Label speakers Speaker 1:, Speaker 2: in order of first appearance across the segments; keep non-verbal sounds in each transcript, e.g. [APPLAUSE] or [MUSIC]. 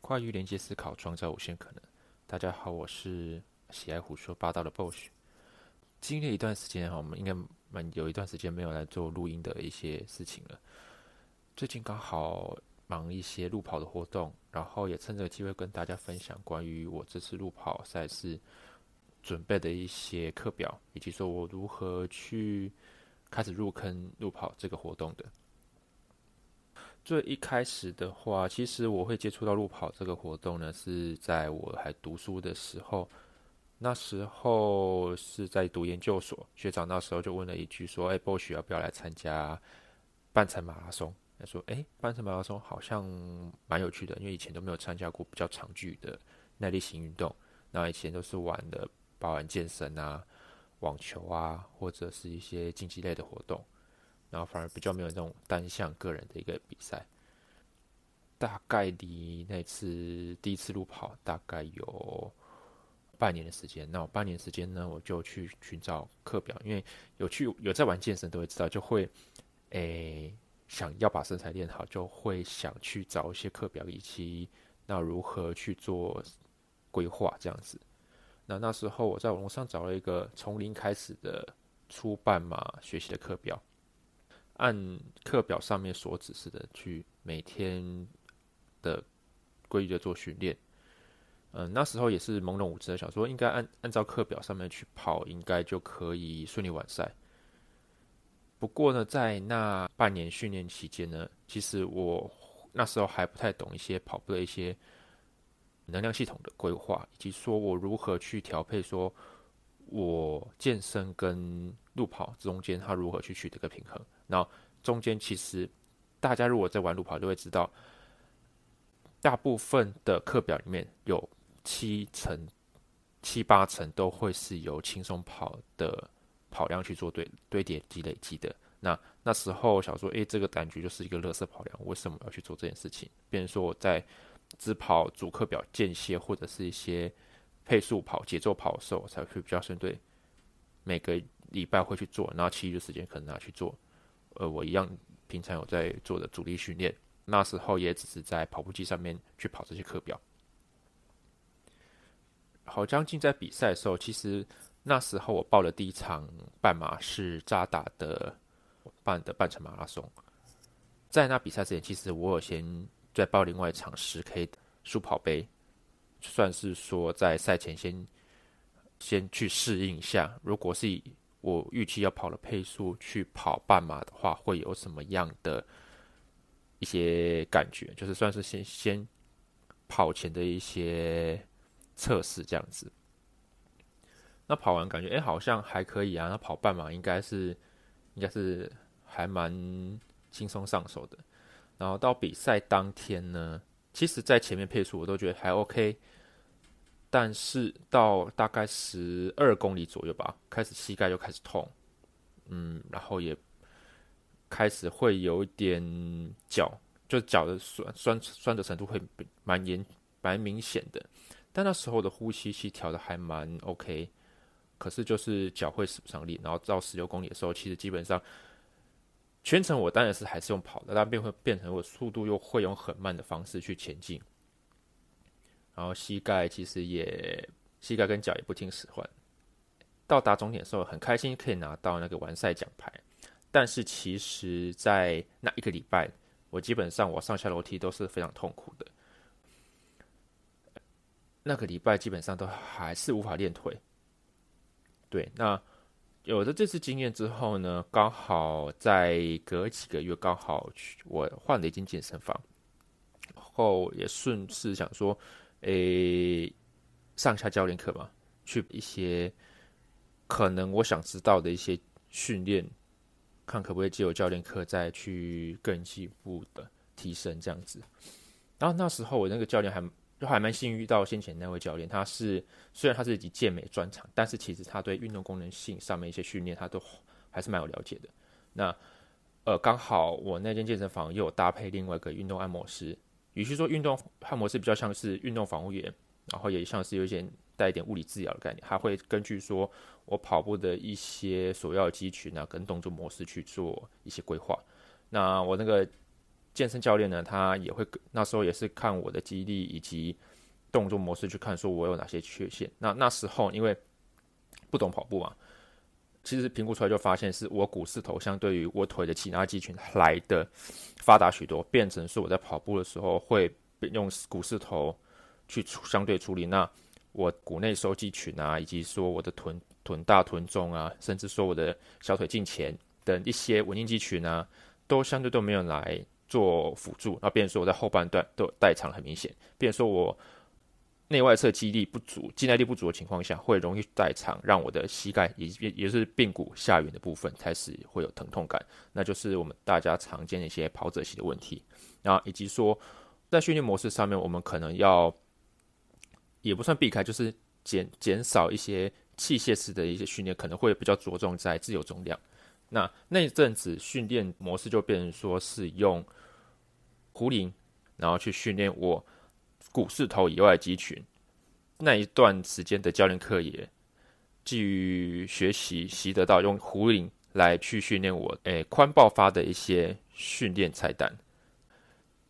Speaker 1: 跨域连接思考，创造无限可能。大家好，我是喜爱胡说八道的 Boss。经历一段时间哈，我们应该蛮有一段时间没有来做录音的一些事情了。最近刚好忙一些路跑的活动，然后也趁这个机会跟大家分享关于我这次路跑赛事准备的一些课表，以及说我如何去开始入坑路跑这个活动的。最一开始的话，其实我会接触到路跑这个活动呢，是在我还读书的时候。那时候是在读研究所，学长那时候就问了一句说：“哎，波许要不要来参加半程马拉松？”他说：“哎，半程马拉松好像蛮有趣的，因为以前都没有参加过比较长距的耐力型运动。那以前都是玩的，包含健身啊、网球啊，或者是一些竞技类的活动。”然后反而比较没有那种单项个人的一个比赛，大概离那次第一次路跑大概有半年的时间。那我半年时间呢，我就去寻找课表，因为有去有在玩健身都会知道，就会诶想要把身材练好，就会想去找一些课表以及那如何去做规划这样子。那那时候我在网络上找了一个从零开始的初半马学习的课表。按课表上面所指示的去每天的规律的做训练，嗯，那时候也是朦胧无知的，想说应该按按照课表上面去跑，应该就可以顺利完赛。不过呢，在那半年训练期间呢，其实我那时候还不太懂一些跑步的一些能量系统的规划，以及说我如何去调配，说我健身跟路跑中间它如何去取得个平衡。那中间其实，大家如果在玩路跑，就会知道，大部分的课表里面有七成、七八成都会是由轻松跑的跑量去做堆堆叠积累积的。那那时候想说，诶，这个感觉就是一个乐色跑量，为什么要去做这件事情？变成说我在只跑主课表间歇或者是一些配速跑、节奏跑的时候，才会比较针对每个礼拜会去做，然后其余的时间可能拿去做。呃，我一样平常有在做的主力训练，那时候也只是在跑步机上面去跑这些课表。好，将近在比赛的时候，其实那时候我报的第一场半马是扎达的办的半程马拉松。在那比赛之前，其实我有先在报另外一场十 K 的速跑杯，算是说在赛前先先去适应一下。如果是以我预期要跑的配速去跑半马的话，会有什么样的一些感觉？就是算是先先跑前的一些测试这样子。那跑完感觉哎，好像还可以啊。那跑半马应该是应该是还蛮轻松上手的。然后到比赛当天呢，其实在前面配速我都觉得还 OK。但是到大概十二公里左右吧，开始膝盖就开始痛，嗯，然后也开始会有一点脚，就脚的酸酸酸的程度会蛮严蛮明显的。但那时候的呼吸其实调的还蛮 OK，可是就是脚会使不上力。然后到十六公里的时候，其实基本上全程我当然是还是用跑的，但变会变成我速度又会用很慢的方式去前进。然后膝盖其实也，膝盖跟脚也不听使唤。到达终点的时候很开心，可以拿到那个完赛奖牌。但是其实，在那一个礼拜，我基本上我上下楼梯都是非常痛苦的。那个礼拜基本上都还是无法练腿。对，那有了这次经验之后呢，刚好在隔几个月，刚好去我换了一间健身房，后也顺势想说。诶，上下教练课嘛，去一些可能我想知道的一些训练，看可不可以借由教练课再去更进一步的提升这样子。然后那时候我那个教练还就还蛮幸运遇到先前那位教练，他是虽然他是以健美专长，但是其实他对运动功能性上面一些训练他都还是蛮有了解的。那呃，刚好我那间健身房又有搭配另外一个运动按摩师。与其说运动按摩师比较像是运动防护员，然后也像是有一些带一点物理治疗的概念，他会根据说我跑步的一些所要的肌群啊跟动作模式去做一些规划。那我那个健身教练呢，他也会那时候也是看我的肌力以及动作模式去看，说我有哪些缺陷。那那时候因为不懂跑步嘛，其实评估出来就发现是我股四头相对于我腿的其他肌群来的发达许多，变成是我在跑步的时候会用股四头去处相对处理。那我股内收肌群啊，以及说我的臀臀大臀重啊，甚至说我的小腿近前等一些稳定肌群啊，都相对都没有来做辅助。那变成说我在后半段都代偿很明显，变说我内外侧肌力不足、肌耐力不足的情况下，会容易代偿，让我的膝盖也也也是髌骨下缘的部分开始会有疼痛感。那就是我们大家常见的一些跑者型的问题。然后以及说在训练模式上面，我们可能要。也不算避开，就是减减少一些器械式的一些训练，可能会比较着重在自由重量。那那阵子训练模式就变成说是用壶铃，然后去训练我股四头以外的肌群。那一段时间的教练课也基于学习习得到用壶铃来去训练我诶髋爆发的一些训练菜单。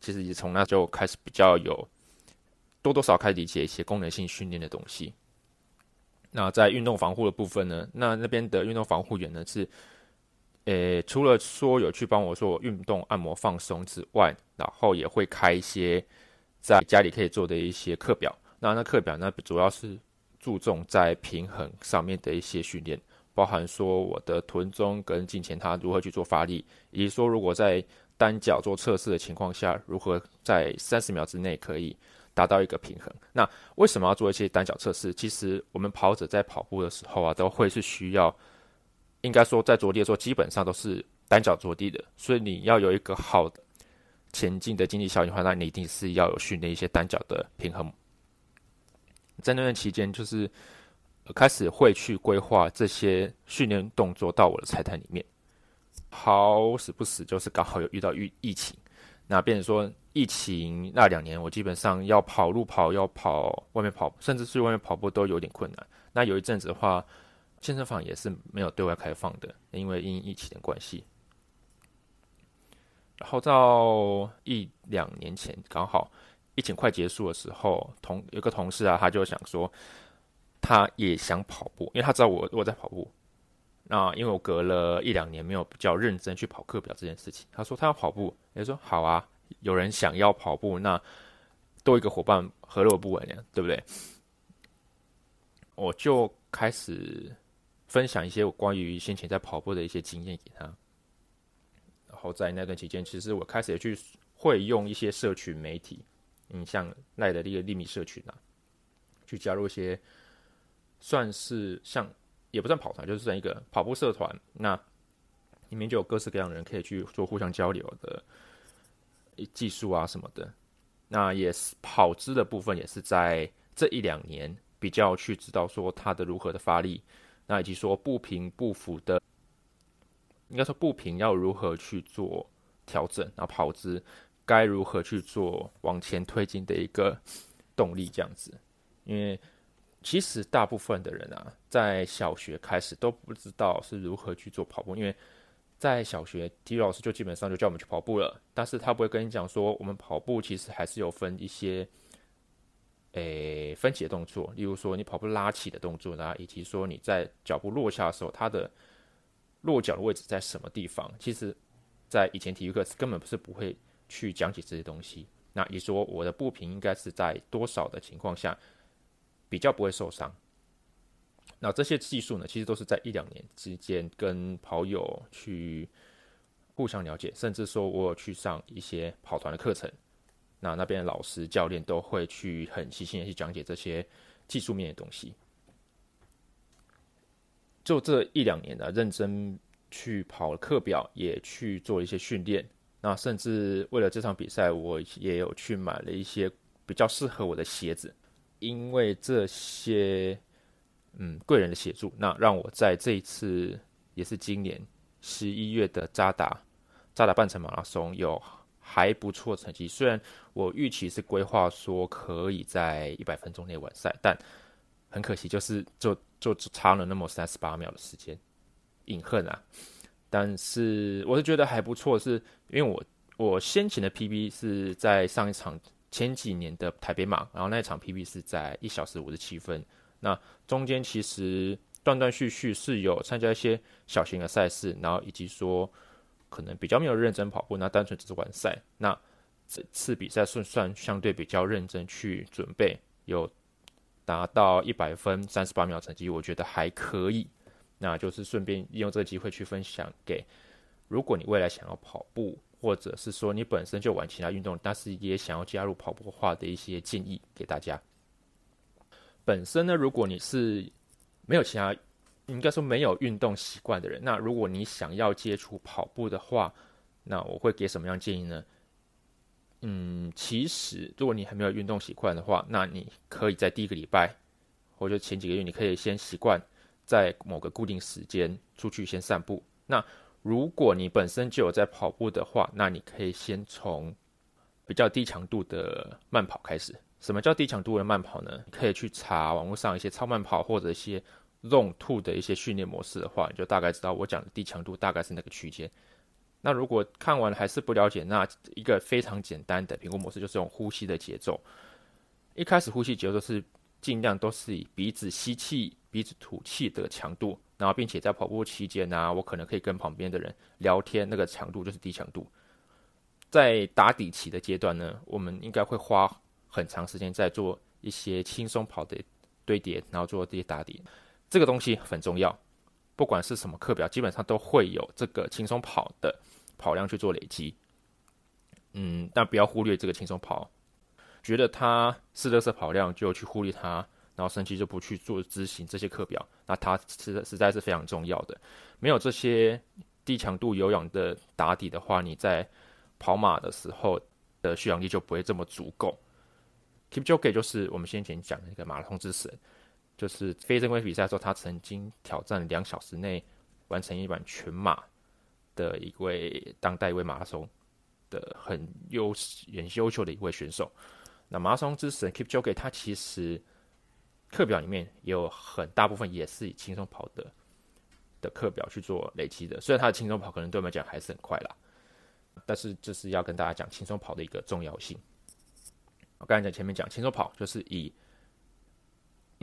Speaker 1: 其实也从那就开始比较有。多多少开始理解一些功能性训练的东西。那在运动防护的部分呢？那那边的运动防护员呢是，呃，除了说有去帮我做运动按摩放松之外，然后也会开一些在家里可以做的一些课表。那那课表呢，主要是注重在平衡上面的一些训练，包含说我的臀中跟颈前它如何去做发力，以及说如果在单脚做测试的情况下，如何在三十秒之内可以。达到一个平衡。那为什么要做一些单脚测试？其实我们跑者在跑步的时候啊，都会是需要，应该说在着地的时候，基本上都是单脚着地的。所以你要有一个好的前进的经济效益的话，那你一定是要有训练一些单脚的平衡。在那段期间，就是开始会去规划这些训练动作到我的菜单里面。好死不死，就是刚好有遇到疫疫情。那变成说，疫情那两年，我基本上要跑路跑，要跑外面跑，甚至去外面跑步都有点困难。那有一阵子的话，健身房也是没有对外开放的，因为因疫情的关系。然后到一两年前，刚好疫情快结束的时候，同有个同事啊，他就想说，他也想跑步，因为他知道我我在跑步。那因为我隔了一两年没有比较认真去跑课表这件事情，他说他要跑步，也说好啊，有人想要跑步，那多一个伙伴何乐不为呢？对不对？我就开始分享一些我关于先前在跑步的一些经验给他，后在那段期间，其实我开始也去会用一些社群媒体，嗯像赖的一个利米社群啊，去加入一些算是像。也不算跑团，就是算一个跑步社团。那里面就有各式各样的人可以去做互相交流的技术啊什么的。那也是跑姿的部分，也是在这一两年比较去知道说它的如何的发力，那以及说步频步幅的，应该说步频要如何去做调整，然后跑姿该如何去做往前推进的一个动力这样子，因为。其实大部分的人啊，在小学开始都不知道是如何去做跑步，因为在小学体育老师就基本上就叫我们去跑步了，但是他不会跟你讲说，我们跑步其实还是有分一些，诶分解动作，例如说你跑步拉起的动作啦，以及说你在脚步落下的时候，它的落脚的位置在什么地方，其实，在以前体育课根本不是不会去讲解这些东西。那你说我的步频应该是在多少的情况下？比较不会受伤。那这些技术呢，其实都是在一两年之间跟跑友去互相了解，甚至说我有去上一些跑团的课程，那那边的老师教练都会去很细心的去讲解这些技术面的东西。就这一两年的认真去跑课表，也去做一些训练。那甚至为了这场比赛，我也有去买了一些比较适合我的鞋子。因为这些，嗯，贵人的协助，那让我在这一次也是今年十一月的扎达扎达半程马拉松有还不错成绩。虽然我预期是规划说可以在一百分钟内完赛，但很可惜就是就就差了那么三十八秒的时间，隐恨啊！但是我是觉得还不错，是因为我我先前的 PB 是在上一场前几年的台北马，然后那一场 PB 是在一小时五十七分。那中间其实断断续续是有参加一些小型的赛事，然后以及说可能比较没有认真跑步，那单纯只是玩赛。那这次比赛算算相对比较认真去准备，有拿到一百分三十八秒成绩，我觉得还可以。那就是顺便利用这个机会去分享给，如果你未来想要跑步。或者是说你本身就玩其他运动，但是也想要加入跑步化的一些建议给大家。本身呢，如果你是没有其他，应该说没有运动习惯的人，那如果你想要接触跑步的话，那我会给什么样建议呢？嗯，其实如果你还没有运动习惯的话，那你可以在第一个礼拜或者前几个月，你可以先习惯在某个固定时间出去先散步。那如果你本身就有在跑步的话，那你可以先从比较低强度的慢跑开始。什么叫低强度的慢跑呢？可以去查网络上一些超慢跑或者一些 Zone Two 的一些训练模式的话，你就大概知道我讲的低强度大概是那个区间。那如果看完还是不了解，那一个非常简单的评估模式就是用呼吸的节奏。一开始呼吸节奏是尽量都是以鼻子吸气、鼻子吐气的强度。然后，并且在跑步期间呢，我可能可以跟旁边的人聊天，那个强度就是低强度。在打底期的阶段呢，我们应该会花很长时间在做一些轻松跑的堆叠，然后做这些打底。这个东西很重要，不管是什么课表，基本上都会有这个轻松跑的跑量去做累积。嗯，但不要忽略这个轻松跑，觉得它是热色跑量就去忽略它。然后生气就不去做执行这些课表，那它实实在是非常重要的。没有这些低强度有氧的打底的话，你在跑马的时候的续氧力就不会这么足够。Keep j o k e 就是我们先前讲的那个马拉松之神，就是非正规比赛的时候，他曾经挑战两小时内完成一版全马的一位当代一位马拉松的很优很优秀的一位选手。那马拉松之神 Keep Jockey 他其实。课表里面也有很大部分也是以轻松跑的的课表去做累积的，虽然他的轻松跑可能对我们讲还是很快啦，但是这是要跟大家讲轻松跑的一个重要性。我刚才在前面讲轻松跑，就是以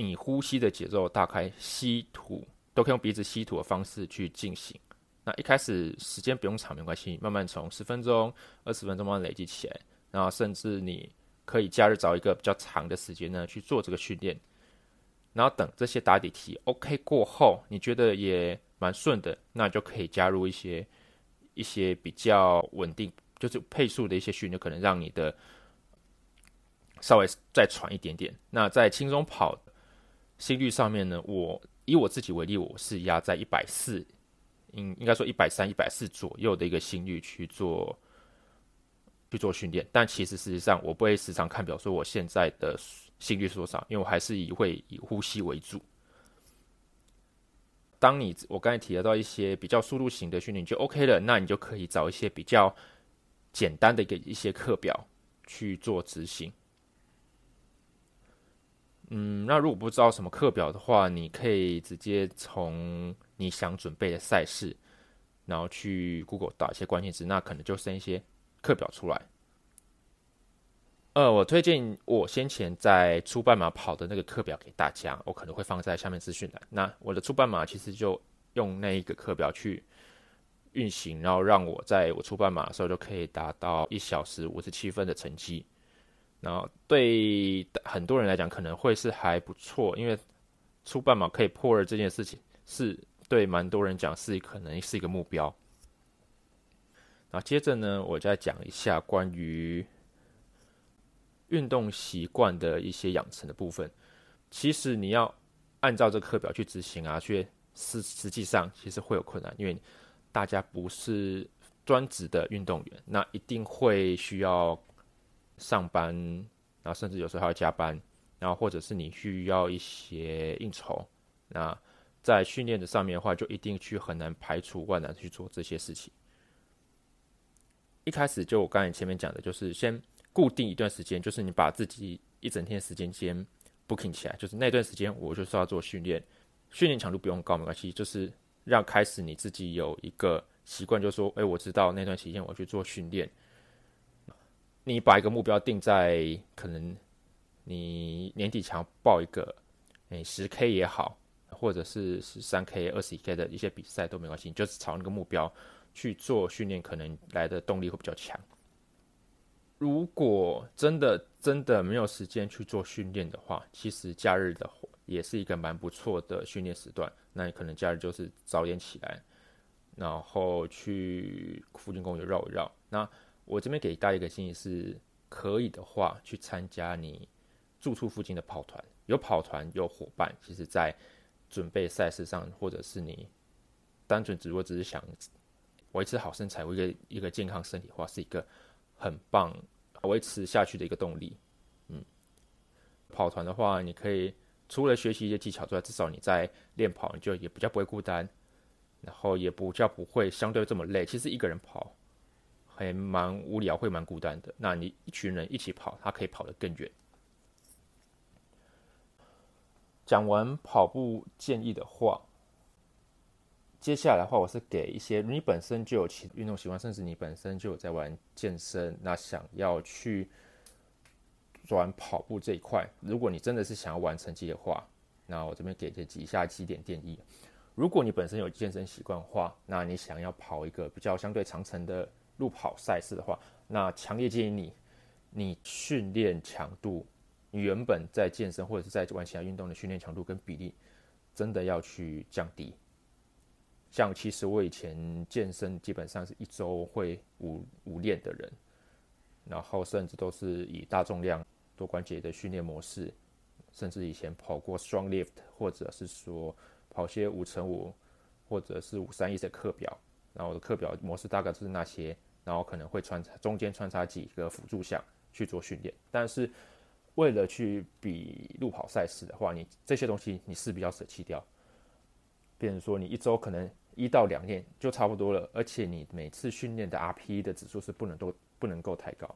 Speaker 1: 你呼吸的节奏，大概吸吐都可以用鼻子吸吐的方式去进行。那一开始时间不用长没关系，慢慢从十分钟、二十分钟慢慢累积起来，然后甚至你可以假日找一个比较长的时间呢去做这个训练。然后等这些打底题 OK 过后，你觉得也蛮顺的，那就可以加入一些一些比较稳定，就是配速的一些训练，可能让你的稍微再喘一点点。那在轻松跑心率上面呢，我以我自己为例，我是压在一百四，应应该说一百三、一百四左右的一个心率去做去做训练。但其实事实上，我不会时常看表说我现在的。心率是多少？因为我还是以会以呼吸为主。当你我刚才提到一些比较速度型的训练就 OK 了，那你就可以找一些比较简单的一个一些课表去做执行。嗯，那如果不知道什么课表的话，你可以直接从你想准备的赛事，然后去 Google 打一些关键字，那可能就剩一些课表出来。呃，我推荐我先前在初半马跑的那个课表给大家，我可能会放在下面资讯栏。那我的初半马其实就用那一个课表去运行，然后让我在我初半马的时候就可以达到一小时五十七分的成绩。然后对很多人来讲可能会是还不错，因为出半马可以破二这件事情是对蛮多人讲是可能是一个目标。然后接着呢，我再讲一下关于。运动习惯的一些养成的部分，其实你要按照这课表去执行啊，却实实际上其实会有困难，因为大家不是专职的运动员，那一定会需要上班，然后甚至有时候还要加班，然后或者是你需要一些应酬，那在训练的上面的话，就一定去很难排除万难去做这些事情。一开始就我刚才前面讲的，就是先。固定一段时间，就是你把自己一整天时间先 booking 起来，就是那段时间我就是要做训练，训练强度不用高没关系，就是让开始你自己有一个习惯，就是说，哎，我知道那段时间我去做训练，你把一个目标定在可能你年底想要报一个诶十 K 也好，或者是十三 K、二十一 K 的一些比赛都没关系，你就是朝那个目标去做训练，可能来的动力会比较强。如果真的真的没有时间去做训练的话，其实假日的话也是一个蛮不错的训练时段。那你可能假日就是早点起来，然后去附近公园绕一绕。那我这边给大家一个建议是，可以的话去参加你住处附近的跑团，有跑团有伙伴，其实在准备赛事上，或者是你单纯只不过只是想维持好身材，一个一个健康身体的话，是一个。很棒，维持下去的一个动力。嗯，跑团的话，你可以除了学习一些技巧之外，至少你在练跑，你就也比较不会孤单，然后也不叫不会相对这么累。其实一个人跑还蛮无聊，会蛮孤单的。那你一群人一起跑，他可以跑得更远。讲完跑步建议的话。接下来的话，我是给一些你本身就有其运动习惯，甚至你本身就有在玩健身，那想要去转跑步这一块，如果你真的是想要玩成绩的话，那我这边给这几下几点建议。如果你本身有健身习惯的话，那你想要跑一个比较相对长程的路跑赛事的话，那强烈建议你，你训练强度，你原本在健身或者是在玩其他运动的训练强度跟比例，真的要去降低。像其实我以前健身基本上是一周会五五练的人，然后甚至都是以大重量多关节的训练模式，甚至以前跑过 strong lift，或者是说跑些五乘五或者是五三一的课表，然后我的课表模式大概就是那些，然后可能会穿插中间穿插几个辅助项去做训练，但是为了去比路跑赛事的话，你这些东西你势必要舍弃掉。变成说，你一周可能一到两练就差不多了，而且你每次训练的 RPE 的指数是不能都不能够太高。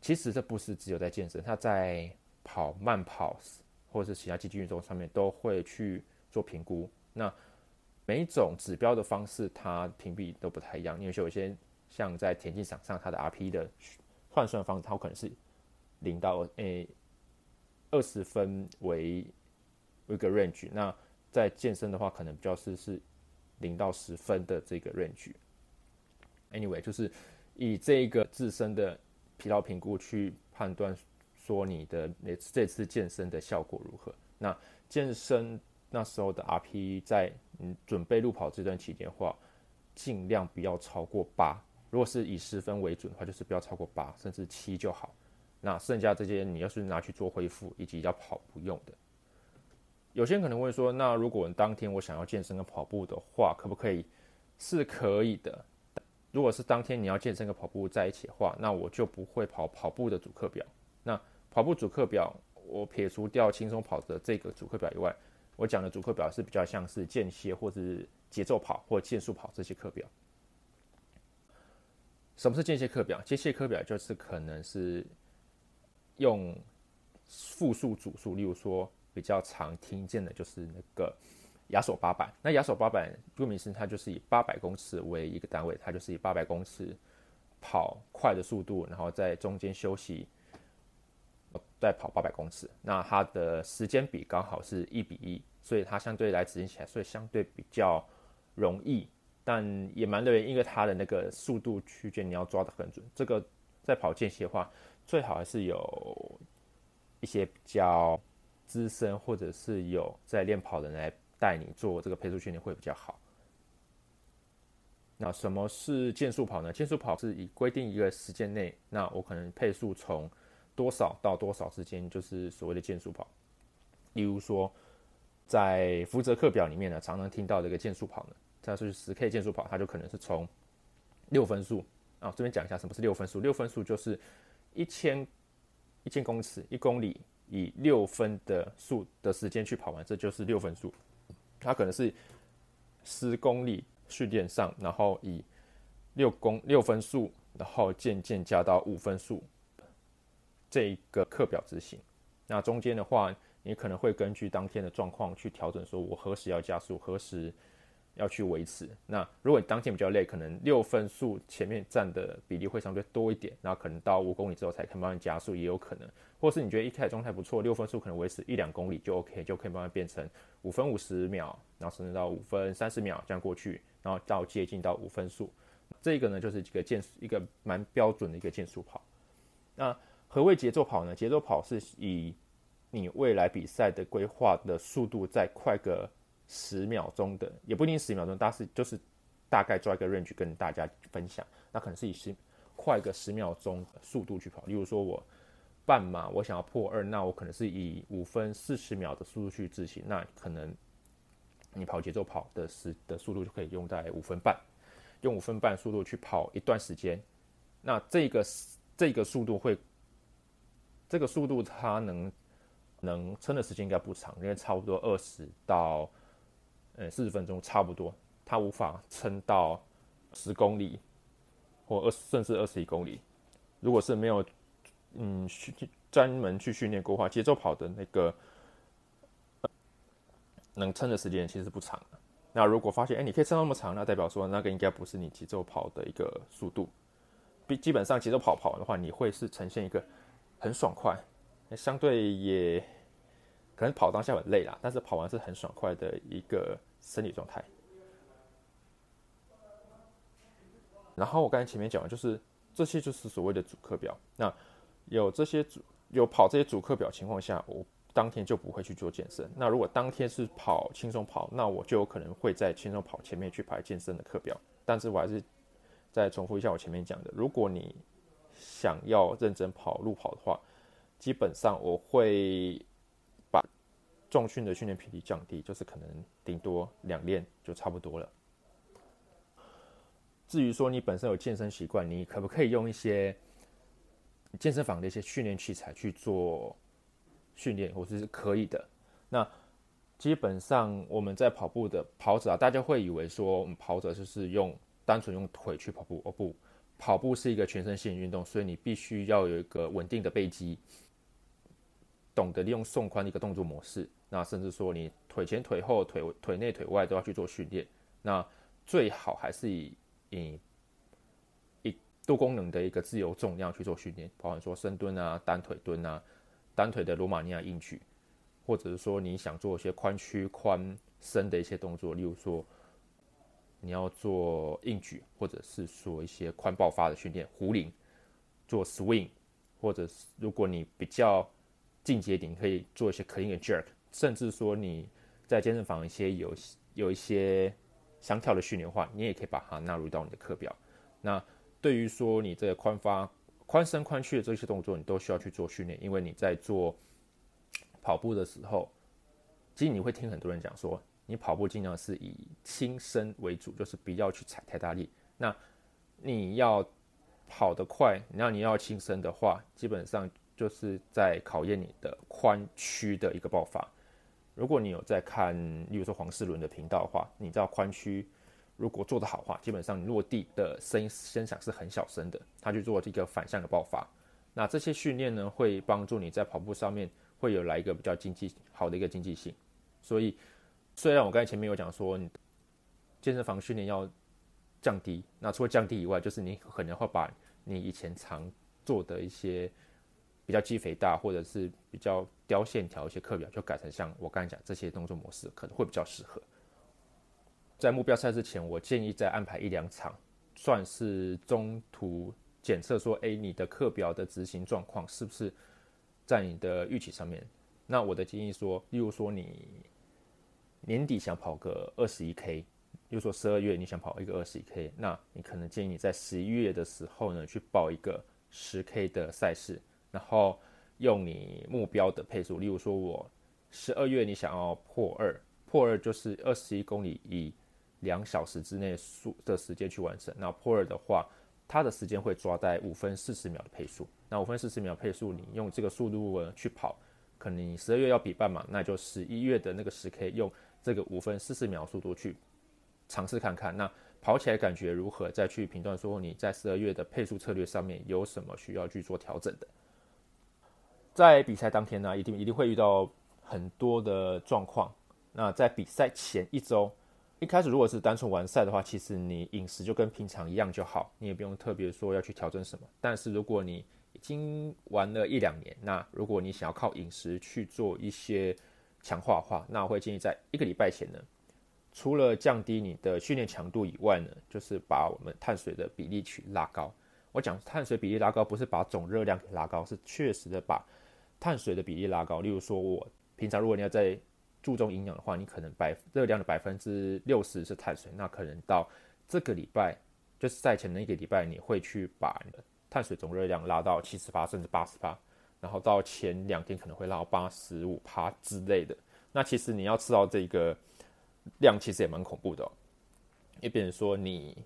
Speaker 1: 其实这不是只有在健身，他在跑慢跑或者是其他竞技运动上面都会去做评估。那每一种指标的方式，它评比都不太一样。因为有些像在田径场上，它的 RP 的换算方式，它可能是零到诶二十分为一个 range。那在健身的话，可能比较是是零到十分的这个 range。Anyway，就是以这一个自身的疲劳评估去判断说你的那这次健身的效果如何。那健身那时候的 RP 在嗯准备路跑这段期间的话，尽量不要超过八。如果是以十分为准的话，就是不要超过八，甚至七就好。那剩下这些你要是拿去做恢复以及要跑步用的。有些人可能会说，那如果当天我想要健身跟跑步的话，可不可以？是可以的。如果是当天你要健身跟跑步在一起的话，那我就不会跑跑步的主课表。那跑步主课表，我撇除掉轻松跑的这个主课表以外，我讲的主课表是比较像是间歇或者是节奏跑或者间速跑这些课表。什么是间歇课表？间歇课表就是可能是用复数组数，例如说。比较常听见的就是那个亚索八百。那亚索八百，顾名思义，它就是以八百公尺为一个单位，它就是以八百公尺跑快的速度，然后在中间休息，再跑八百公尺。那它的时间比刚好是一比一，所以它相对来执行起来，所以相对比较容易，但也蛮累，因为它的那个速度区间你要抓得很准。这个在跑间歇的话，最好还是有一些比较。资深或者是有在练跑的人来带你做这个配速训练会比较好。那什么是健速跑呢？健速跑是以规定一个时间内，那我可能配速从多少到多少之间，就是所谓的健速跑。例如说，在福泽课表里面呢，常常听到这个健速跑呢，它是十 K 健速跑，它就可能是从六分速啊。这边讲一下什么是六分速，六分速就是一千一千公尺一公里。以六分的速的时间去跑完，这就是六分速。它可能是十公里训练上，然后以六公六分速，然后渐渐加到五分速这一个课表执行。那中间的话，你可能会根据当天的状况去调整，说我何时要加速，何时要去维持。那如果你当天比较累，可能六分速前面占的比例会相对多一点，然后可能到五公里之后才慢慢加速也有可能。或是你觉得一开始状态不错，六分速可能维持一两公里就 OK，就可以慢慢变成五分五十秒，然后甚至到五分三十秒这样过去，然后到接近到五分速。这个呢就是一个健一个蛮标准的一个健速跑。那何谓节奏跑呢？节奏跑是以你未来比赛的规划的速度再快个十秒钟的，也不一定十秒钟，但是就是大概抓一个 range 跟大家分享。那可能是以十快个十秒钟速度去跑。例如说我半马我想要破二，那我可能是以五分四十秒的速度去执行。那可能你跑节奏跑的时的速度就可以用在五分半，用五分半速度去跑一段时间。那这个这个速度会，这个速度它能。能撑的时间应该不长，因为差不多二十到呃四十分钟差不多，它无法撑到十公里或二甚至二十一公里。如果是没有嗯训专门去训练过话，节奏跑的那个能撑的时间其实不长。那如果发现哎你可以撑那么长，那代表说那个应该不是你节奏跑的一个速度。比基本上节奏跑跑的话，你会是呈现一个很爽快。相对也可能跑当下很累啦，但是跑完是很爽快的一个生理状态。然后我刚才前面讲的就是这些就是所谓的主课表。那有这些主有跑这些主课表情况下，我当天就不会去做健身。那如果当天是跑轻松跑，那我就有可能会在轻松跑前面去排健身的课表。但是我还是再重复一下我前面讲的，如果你想要认真跑路跑的话。基本上我会重训的训练频率降低，就是可能顶多两练就差不多了。至于说你本身有健身习惯，你可不可以用一些健身房的一些训练器材去做训练，或者是可以的。那基本上我们在跑步的跑者啊，大家会以为说我们跑者就是用单纯用腿去跑步，哦不，跑步是一个全身性运动，所以你必须要有一个稳定的背肌。懂得利用送髋的一个动作模式，那甚至说你腿前、腿后、腿腿内、腿外都要去做训练。那最好还是以以以多功能的一个自由重量去做训练，包含说深蹲啊、单腿蹲啊、单腿的罗马尼亚硬举，或者是说你想做一些髋屈髋伸的一些动作，例如说你要做硬举，或者是说一些髋爆发的训练，壶铃做 swing，或者是如果你比较进阶点可以做一些 clean and jerk，甚至说你在健身房一些有有一些相跳的训练的话，你也可以把它纳入到你的课表。那对于说你这个髋发、髋伸、髋屈的这些动作，你都需要去做训练，因为你在做跑步的时候，其实你会听很多人讲说，你跑步尽量是以轻身为主，就是不要去踩太大力。那你要跑得快，那你要轻身的话，基本上。就是在考验你的髋屈的一个爆发。如果你有在看，例如说黄世伦的频道的话，你知道髋屈如果做得好的话，基本上你落地的声音声响是很小声的。他去做这个反向的爆发，那这些训练呢，会帮助你在跑步上面会有来一个比较经济好的一个经济性。所以，虽然我刚才前面有讲说，你健身房训练要降低，那除了降低以外，就是你可能会把你以前常做的一些。比较肌肥大，或者是比较雕线条一些课表，就改成像我刚才讲这些动作模式，可能会比较适合。在目标赛之前，我建议再安排一两场，算是中途检测，说，哎，你的课表的执行状况是不是在你的预期上面？那我的建议说，例如说你年底想跑个二十一 K，例如说十二月你想跑一个二十一 K，那你可能建议你在十一月的时候呢，去报一个十 K 的赛事。然后用你目标的配速，例如说，我十二月你想要破二，破二就是二十一公里以两小时之内速的时间去完成。那破二的话，它的时间会抓在五分四十秒的配速。那五分四十秒配速，你用这个速度去跑，可能你十二月要比半马，那就十一月的那个十 K 用这个五分四十秒速度去尝试看看，那跑起来感觉如何？再去评断说你在十二月的配速策略上面有什么需要去做调整的。在比赛当天呢，一定一定会遇到很多的状况。那在比赛前一周，一开始如果是单纯完赛的话，其实你饮食就跟平常一样就好，你也不用特别说要去调整什么。但是如果你已经玩了一两年，那如果你想要靠饮食去做一些强化的话，那我会建议在一个礼拜前呢，除了降低你的训练强度以外呢，就是把我们碳水的比例去拉高。我讲碳水比例拉高，不是把总热量给拉高，是确实的把碳水的比例拉高。例如说，我平常如果你要在注重营养的话，你可能百热量的百分之六十是碳水，那可能到这个礼拜，就是赛前的一个礼拜，你会去把碳水总热量拉到七十八甚至八十八，然后到前两天可能会拉到八十五趴之类的。那其实你要吃到这个量，其实也蛮恐怖的。也比如说你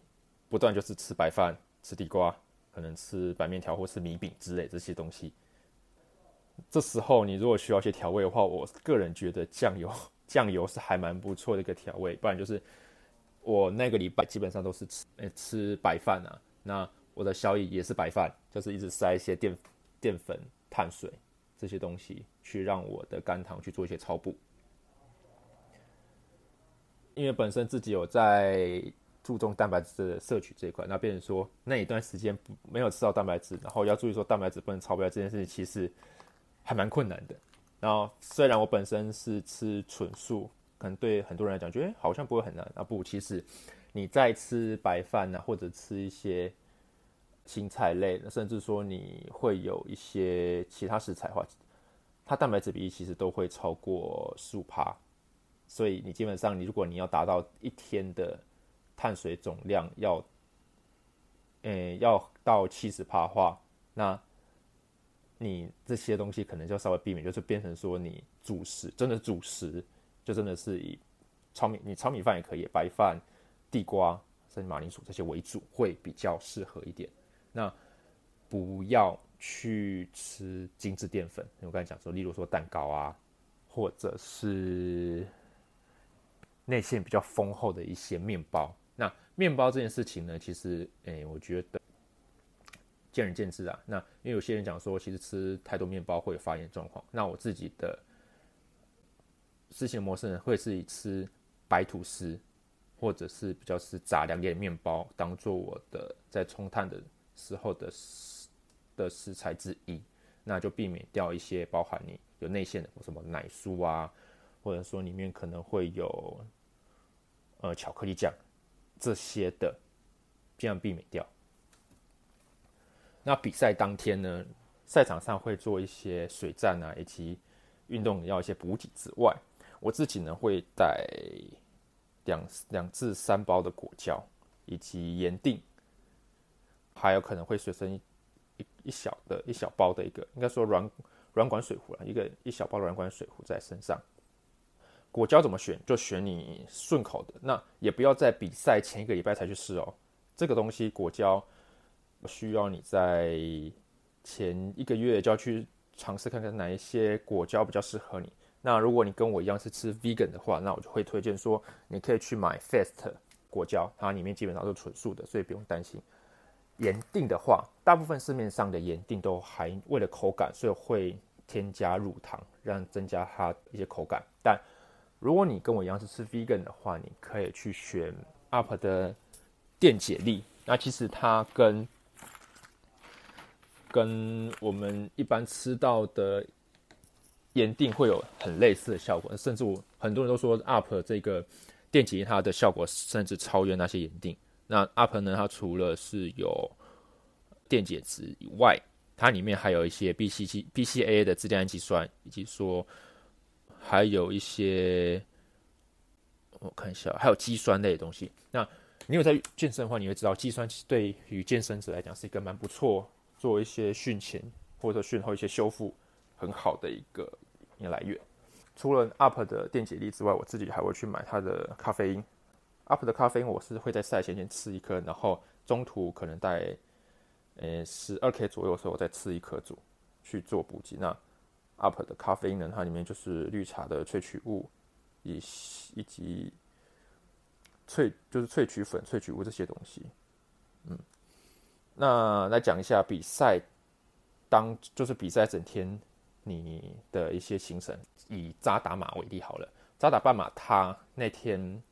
Speaker 1: 不断就是吃白饭、吃地瓜。可能吃白面条或是米饼之类这些东西，这时候你如果需要一些调味的话，我个人觉得酱油 [LAUGHS] 酱油是还蛮不错的一个调味。不然就是我那个礼拜基本上都是吃吃白饭啊，那我的宵夜也是白饭，就是一直塞一些淀淀粉、碳水这些东西，去让我的肝糖去做一些超补。因为本身自己有在。注重蛋白质的摄取这一块，那变成说那一段时间不没有吃到蛋白质，然后要注意说蛋白质不能超标这件事情，其实还蛮困难的。然后虽然我本身是吃纯素，可能对很多人来讲，觉得好像不会很难。啊不，其实你在吃白饭呢，或者吃一些青菜类，甚至说你会有一些其他食材的话，它蛋白质比例其实都会超过十五帕。所以你基本上你如果你要达到一天的碳水总量要，诶，要到七十帕的话，那你这些东西可能就稍微避免，就是变成说你主食，真的主食就真的是以糙米，你糙米饭也可以，白饭、地瓜甚至马铃薯这些为主，会比较适合一点。那不要去吃精致淀粉，我刚才讲说，例如说蛋糕啊，或者是内馅比较丰厚的一些面包。那面包这件事情呢，其实，诶，我觉得见仁见智啊。那因为有些人讲说，其实吃太多面包会有发炎状况。那我自己的事情模式呢，会是以吃白吐司或者是比较是杂粮点面包当做我的在冲碳的时候的食的食材之一。那就避免掉一些包含你有内馅的什么奶酥啊，或者说里面可能会有呃巧克力酱。这些的尽量避免掉。那比赛当天呢，赛场上会做一些水战啊，以及运动要一些补给之外，我自己呢会带两两至三包的果胶，以及盐锭，还有可能会随身一一小的一小包的一个，应该说软软管水壶了，一个一小包软管水壶在身上。果胶怎么选？就选你顺口的。那也不要在比赛前一个礼拜才去试哦。这个东西果胶需要你在前一个月就要去尝试看看哪一些果胶比较适合你。那如果你跟我一样是吃 vegan 的话，那我就会推荐说你可以去买 Fast 果胶，它里面基本上都是纯素的，所以不用担心。盐定的话，大部分市面上的盐定都还为了口感，所以会添加乳糖，让增加它一些口感，但如果你跟我一样是吃 vegan 的话，你可以去选 UP 的电解力。那其实它跟跟我们一般吃到的盐锭会有很类似的效果，甚至我很多人都说 UP 这个电解它的效果甚至超越那些盐锭。那 UP 呢，它除了是有电解质以外，它里面还有一些 BCC BCA 的自链氨基酸，以及说。还有一些，我看一下，还有肌酸类的东西。那你有在健身的话，你会知道，肌酸对于健身者来讲是一个蛮不错，做一些训前或者训后一些修复很好的一个来源。除了 UP 的电解力之外，我自己还会去买它的咖啡因。UP 的咖啡因，我是会在赛前先吃一颗，然后中途可能在呃十二 K 左右的时候再吃一颗组去做补给。那 UP 的咖啡因呢，它里面就是绿茶的萃取物，以以及萃就是萃取粉、萃取物这些东西。嗯，那来讲一下比赛当就是比赛整天你的一些行程，以扎达马为例好了。扎达半马它那天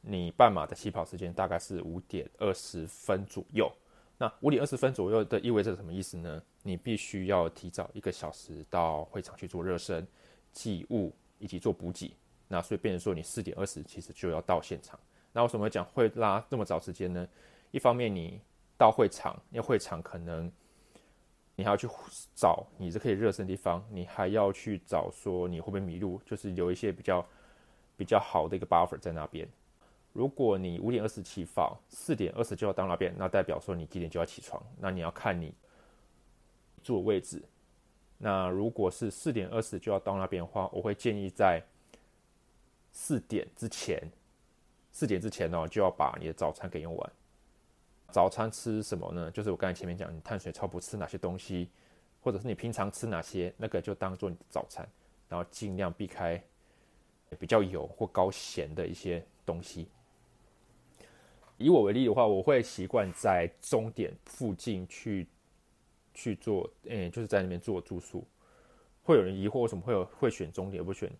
Speaker 1: 你半马的起跑时间大概是五点二十分左右。那五点二十分左右的意味着什么意思呢？你必须要提早一个小时到会场去做热身、记物以及做补给。那所以变成说你四点二十其实就要到现场。那为什么讲会拉这么早时间呢？一方面你到会场，因为会场可能你还要去找你这可以热身地方，你还要去找说你会不会迷路，就是有一些比较比较好的一个 buffer 在那边。如果你五点二十起放，四点二十就要到那边，那代表说你几点就要起床。那你要看你坐位置。那如果是四点二十就要到那边的话，我会建议在四点之前，四点之前呢就要把你的早餐给用完。早餐吃什么呢？就是我刚才前面讲，你碳水超不吃哪些东西，或者是你平常吃哪些，那个就当做你的早餐，然后尽量避开比较油或高咸的一些东西。以我为例的话，我会习惯在终点附近去去做，嗯，就是在那边做住宿。会有人疑惑为什么会有会选终点而不选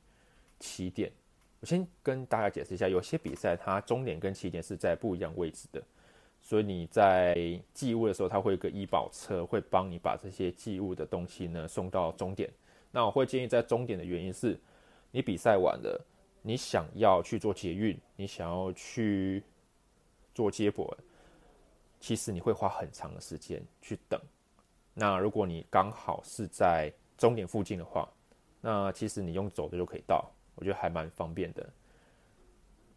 Speaker 1: 起点？我先跟大家解释一下，有些比赛它终点跟起点是在不一样位置的，所以你在寄物的时候，它会有个医保车会帮你把这些寄物的东西呢送到终点。那我会建议在终点的原因是，你比赛完了，你想要去做捷运，你想要去。做接驳，其实你会花很长的时间去等。那如果你刚好是在终点附近的话，那其实你用走的就可以到，我觉得还蛮方便的。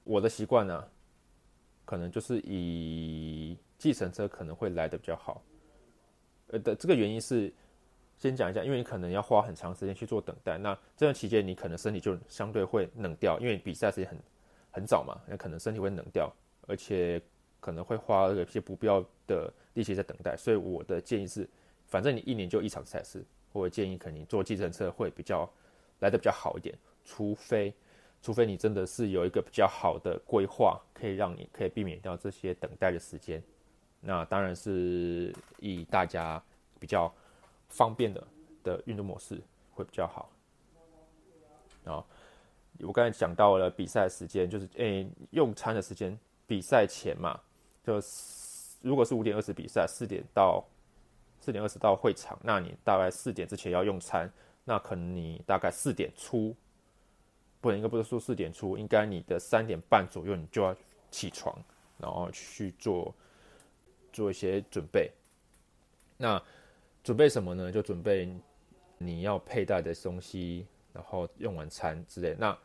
Speaker 1: 我的习惯呢，可能就是以计程车可能会来的比较好。呃的这个原因是，先讲一下，因为你可能要花很长时间去做等待，那这段期间你可能身体就相对会冷掉，因为比赛时间很很早嘛，那可能身体会冷掉。而且可能会花一些不必要的力气在等待，所以我的建议是，反正你一年就一场赛事，我建议可能你坐计程车会比较来的比较好一点，除非除非你真的是有一个比较好的规划，可以让你可以避免掉这些等待的时间，那当然是以大家比较方便的的运动模式会比较好。啊，我刚才讲到了比赛时间，就是诶用餐的时间。比赛前嘛，就如果是五点二十比赛，四点到四点二十到会场，那你大概四点之前要用餐，那可能你大概四点出，不应该不是说四点出，应该你的三点半左右你就要起床，然后去做做一些准备。那准备什么呢？就准备你要佩戴的东西，然后用晚餐之类。那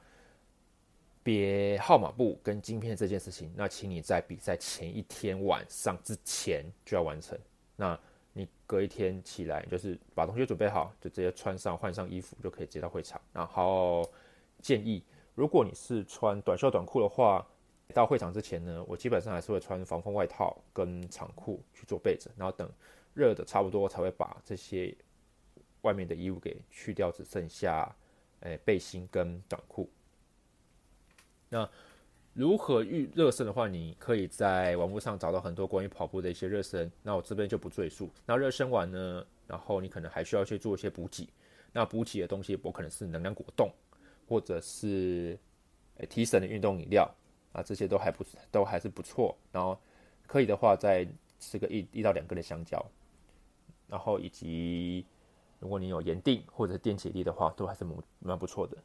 Speaker 1: 别号码布跟晶片这件事情，那请你在比赛前一天晚上之前就要完成。那你隔一天起来，就是把东西准备好，就直接穿上换上衣服就可以接到会场。然后建议，如果你是穿短袖短裤的话，到会场之前呢，我基本上还是会穿防风外套跟长裤去做备着，然后等热的差不多才会把这些外面的衣物给去掉，只剩下诶背心跟短裤。那如何预热身的话，你可以在网络上找到很多关于跑步的一些热身。那我这边就不赘述。那热身完呢，然后你可能还需要去做一些补给。那补给的东西，我可能是能量果冻，或者是诶提神的运动饮料啊，这些都还不都还是不错。然后可以的话，再吃个一一到两根的香蕉。然后以及如果你有盐锭或者电解力的话，都还是蛮蛮不错的。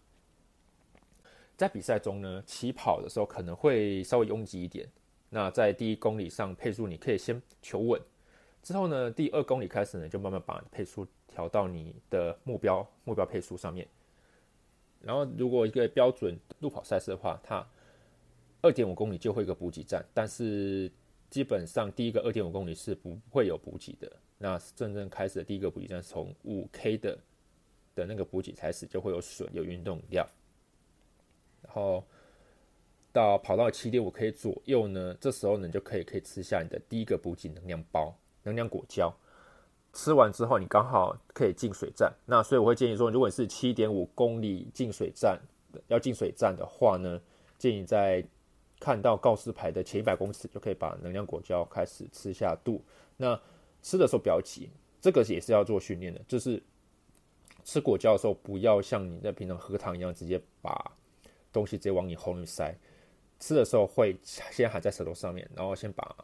Speaker 1: 在比赛中呢，起跑的时候可能会稍微拥挤一点。那在第一公里上配速，你可以先求稳。之后呢，第二公里开始呢，就慢慢把配速调到你的目标目标配速上面。然后，如果一个标准路跑赛事的话，它二点五公里就会一个补给站，但是基本上第一个二点五公里是不会有补给的。那真正开始的第一个补给站，从五 K 的的那个补给开始，就会有水、有运动饮料。然后到跑到七点五 K 左右呢，这时候呢就可以可以吃下你的第一个补给能量包能量果胶。吃完之后，你刚好可以进水站。那所以我会建议说，如果你是七点五公里进水站要进水站的话呢，建议在看到告示牌的前一百公尺就可以把能量果胶开始吃下肚。那吃的时候不要急，这个也是要做训练的，就是吃果胶的时候不要像你在平常喝糖一样直接把东西直接往你喉咙里塞，吃的时候会先含在舌头上面，然后先把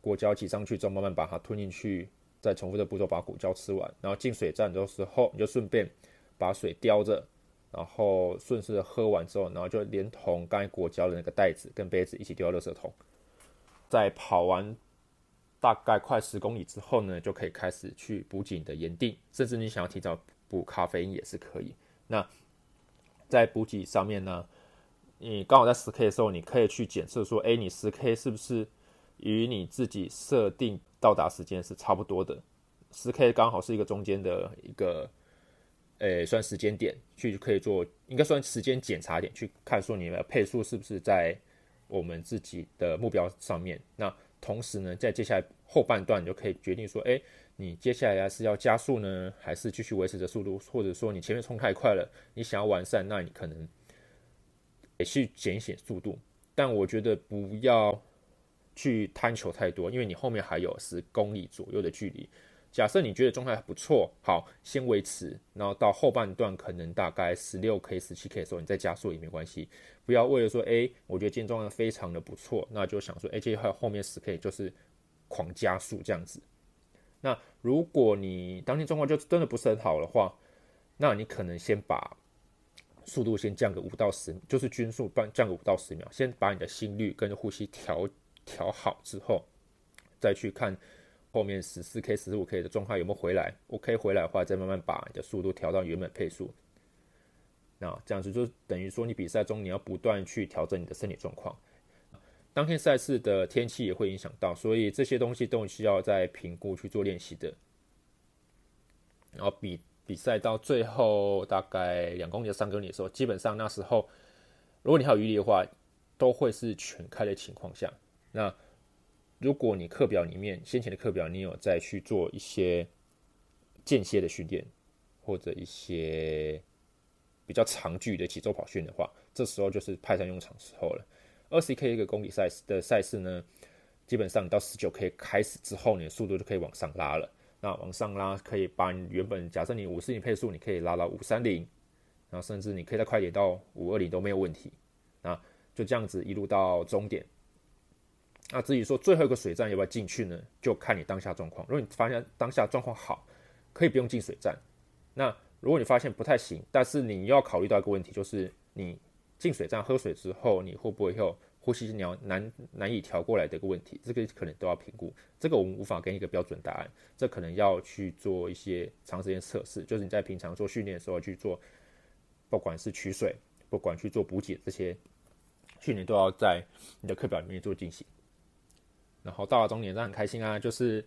Speaker 1: 果胶挤上去，之后慢慢把它吞进去，再重复的步骤把果胶吃完，然后进水站的时候你就顺便把水叼着，然后顺势喝完之后，然后就连同刚才果胶的那个袋子跟杯子一起丢到垃圾桶。在跑完大概快十公里之后呢，就可以开始去补给你的盐锭，甚至你想要提早补咖啡因也是可以。那在补给上面呢，你刚好在十 K 的时候，你可以去检测说，哎，你十 K 是不是与你自己设定到达时间是差不多的？十 K 刚好是一个中间的一个，诶，算时间点，去可以做，应该算时间检查点，去看说你的配速是不是在。我们自己的目标上面，那同时呢，在接下来后半段，你就可以决定说，哎，你接下来是要加速呢，还是继续维持着速度，或者说你前面冲太快了，你想要完善，那你可能也去减一减速度。但我觉得不要去贪求太多，因为你后面还有十公里左右的距离。假设你觉得状态还不错，好，先维持，然后到后半段可能大概十六 K、十七 K 的时候，你再加速也没关系。不要为了说，哎，我觉得今天状态非常的不错，那就想说，哎，接下来后面十 K 就是狂加速这样子。那如果你当天状况就真的不是很好的话，那你可能先把速度先降个五到十，就是均速半降个五到十秒，先把你的心率跟呼吸调调好之后，再去看。后面十四 K、十五 K 的状态有没有回来？OK 回来的话，再慢慢把你的速度调到原本配速。那这样子就等于说，你比赛中你要不断去调整你的身体状况。当天赛事的天气也会影响到，所以这些东西都需要在评估去做练习的。然后比比赛到最后大概两公里、三公里的时候，基本上那时候，如果你还有余力的话，都会是全开的情况下。那如果你课表里面先前的课表你有再去做一些间歇的训练，或者一些比较长距离的节奏跑训的话，这时候就是派上用场时候了。二十 K 一个公里赛的赛事呢，基本上到十九 K 开始之后，你的速度就可以往上拉了。那往上拉可以把你原本假设你五四零配速，你可以拉到五三零，然后甚至你可以再快点到五二零都没有问题。那就这样子一路到终点。那至于说最后一个水站要不要进去呢？就看你当下状况。如果你发现当下状况好，可以不用进水站。那如果你发现不太行，但是你要考虑到一个问题，就是你进水站喝水之后，你会不会有呼吸你要难难以调过来的一个问题？这个可能都要评估。这个我们无法给你一个标准答案，这可能要去做一些长时间测试。就是你在平常做训练的时候去做，不管是取水，不管去做补给这些训练，都要在你的课表里面做进行。然后到了终点站很开心啊，就是，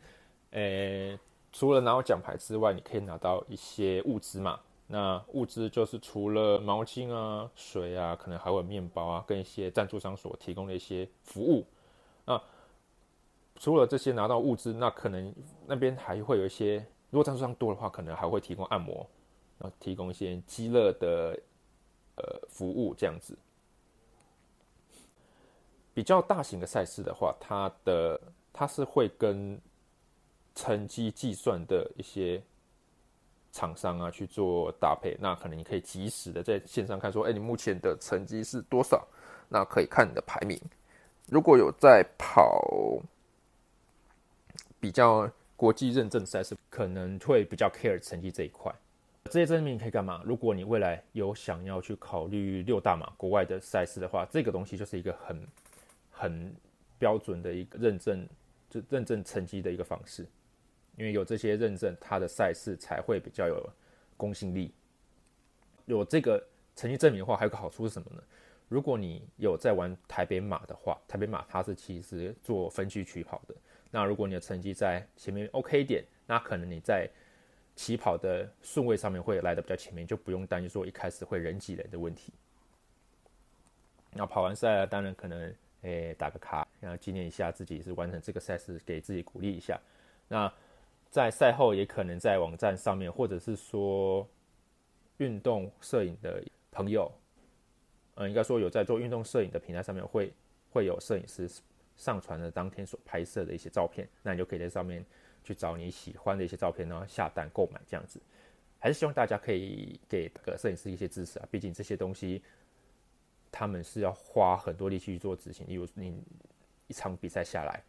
Speaker 1: 呃，除了拿到奖牌之外，你可以拿到一些物资嘛。那物资就是除了毛巾啊、水啊，可能还有面包啊，跟一些赞助商所提供的一些服务。那除了这些拿到物资，那可能那边还会有一些，如果赞助商多的话，可能还会提供按摩，然后提供一些激乐的呃服务这样子。比较大型的赛事的话，它的它是会跟成绩计算的一些厂商啊去做搭配，那可能你可以及时的在线上看说，哎，你目前的成绩是多少？那可以看你的排名。如果有在跑比较国际认证赛事，可能会比较 care 成绩这一块。这些证明可以干嘛？如果你未来有想要去考虑六大马国外的赛事的话，这个东西就是一个很。很标准的一个认证，就认证成绩的一个方式，因为有这些认证，它的赛事才会比较有公信力。有这个成绩证明的话，还有个好处是什么呢？如果你有在玩台北马的话，台北马它是其实做分区区跑的。那如果你的成绩在前面 OK 点，那可能你在起跑的顺位上面会来的比较前面，就不用担心说一开始会人挤人的问题。那跑完赛当然可能。诶，打个卡，然后纪念一下自己是完成这个赛事，给自己鼓励一下。那在赛后也可能在网站上面，或者是说运动摄影的朋友，嗯，应该说有在做运动摄影的平台上面，会会有摄影师上传的当天所拍摄的一些照片，那你就可以在上面去找你喜欢的一些照片，然后下单购买这样子。还是希望大家可以给个摄影师一些支持啊，毕竟这些东西。他们是要花很多力气去做执行。例如你一场比赛下来，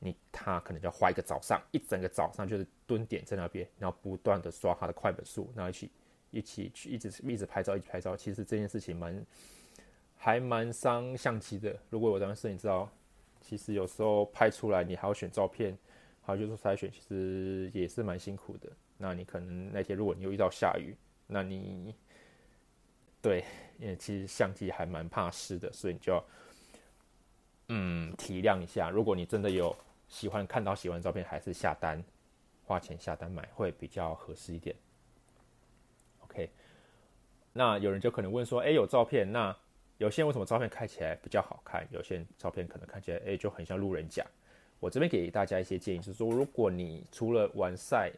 Speaker 1: 你他可能就要花一个早上，一整个早上就是蹲点在那边，然后不断的刷他的快本数，然后一起一起去一直一直拍照，一直拍照。其实这件事情蛮还蛮伤相机的。如果我当摄影知道，其实有时候拍出来你还要选照片，还有就是筛选，其实也是蛮辛苦的。那你可能那天如果你又遇到下雨，那你对，因为其实相机还蛮怕湿的，所以你就要嗯体谅一下。如果你真的有喜欢看到喜欢照片，还是下单花钱下单买会比较合适一点。OK，那有人就可能问说，哎，有照片，那有些人为什么照片看起来比较好看？有些人照片可能看起来哎就很像路人甲。我这边给大家一些建议，就是说，如果你除了完赛。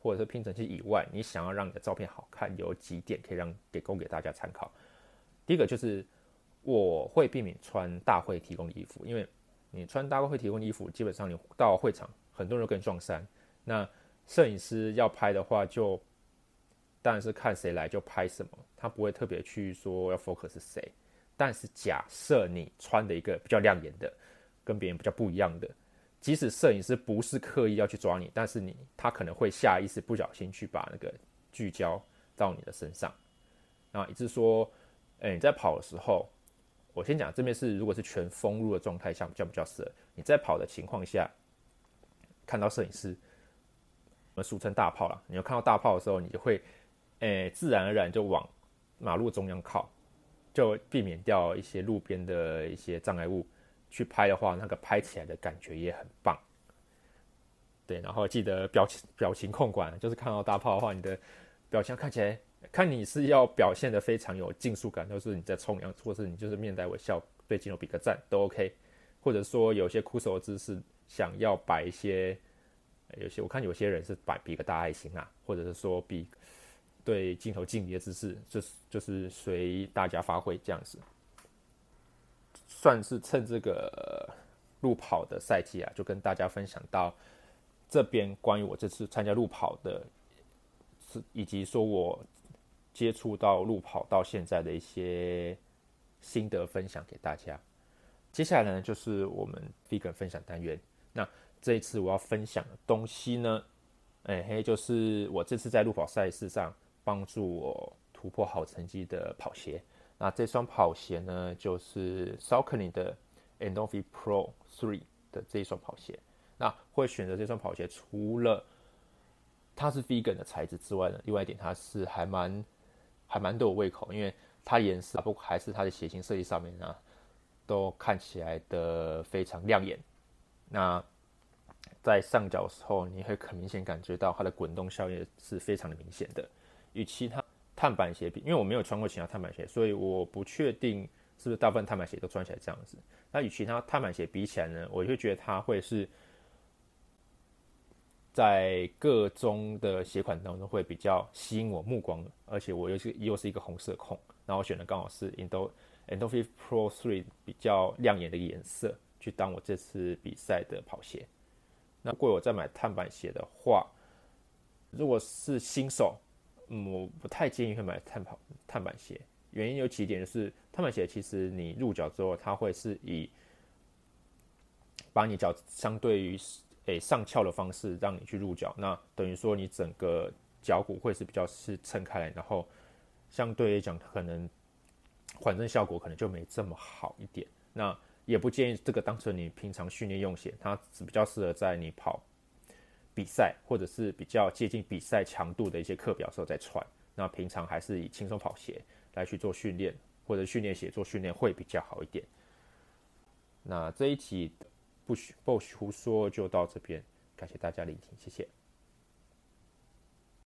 Speaker 1: 或者是拼成器以外，你想要让你的照片好看，有几点可以让给供给大家参考。第一个就是我会避免穿大会提供的衣服，因为你穿大会提供的衣服，基本上你到会场，很多人跟你撞衫。那摄影师要拍的话，就当然是看谁来就拍什么，他不会特别去说要 focus 谁。但是假设你穿的一个比较亮眼的，跟别人比较不一样的。即使摄影师不是刻意要去抓你，但是你他可能会下意识不小心去把那个聚焦到你的身上，那以致说，哎，你在跑的时候，我先讲这边是如果是全封路的状态下，叫不叫色？你在跑的情况下，看到摄影师，我们俗称大炮了。你要看到大炮的时候，你就会，哎，自然而然就往马路中央靠，就避免掉一些路边的一些障碍物。去拍的话，那个拍起来的感觉也很棒。对，然后记得表情表情控管，就是看到大炮的话，你的表情看起来，看你是要表现的非常有竞速感，就是你在冲凉，或是你就是面带微笑对镜头比个赞都 OK。或者说有些枯手姿势，想要摆一些，有些我看有些人是摆比个大爱心啊，或者是说比对镜头敬礼的姿势，就是就是随大家发挥这样子。算是趁这个路跑的赛季啊，就跟大家分享到这边关于我这次参加路跑的，是以及说我接触到路跑到现在的一些心得分享给大家。接下来呢，就是我们 vegan 分享单元。那这一次我要分享的东西呢，哎嘿，就是我这次在路跑赛事上帮助我突破好成绩的跑鞋。那这双跑鞋呢，就是 Saucony 的 Endorphi Pro Three 的这一双跑鞋。那会选择这双跑鞋，除了它是 vegan 的材质之外呢，另外一点它是还蛮还蛮对我胃口，因为它颜色不还是它的鞋型设计上面呢，都看起来的非常亮眼。那在上脚的时候，你会很明显感觉到它的滚动效应是非常的明显的，与其他。碳板鞋比，因为我没有穿过其他碳板鞋，所以我不确定是不是大部分碳板鞋都穿起来这样子。那与其他碳板鞋比起来呢，我就觉得它会是在各中的鞋款当中会比较吸引我目光，而且我又是又是一个红色控，然后我选的刚好是 Endo Endorphin Pro Three 比较亮眼的颜色，去当我这次比赛的跑鞋。那如果我再买碳板鞋的话，如果是新手。嗯，我不太建议会买碳跑碳板鞋，原因有几点，就是碳板鞋其实你入脚之后，它会是以把你脚相对于诶上翘的方式让你去入脚，那等于说你整个脚骨会是比较是撑开来，然后相对来讲可能缓震效果可能就没这么好一点。那也不建议这个当成你平常训练用鞋，它是比较适合在你跑。比赛或者是比较接近比赛强度的一些课表时候再穿，那平常还是以轻松跑鞋来去做训练，或者训练鞋做训练会比较好一点。那这一期不许不许胡说就到这边，感谢大家聆听，谢谢。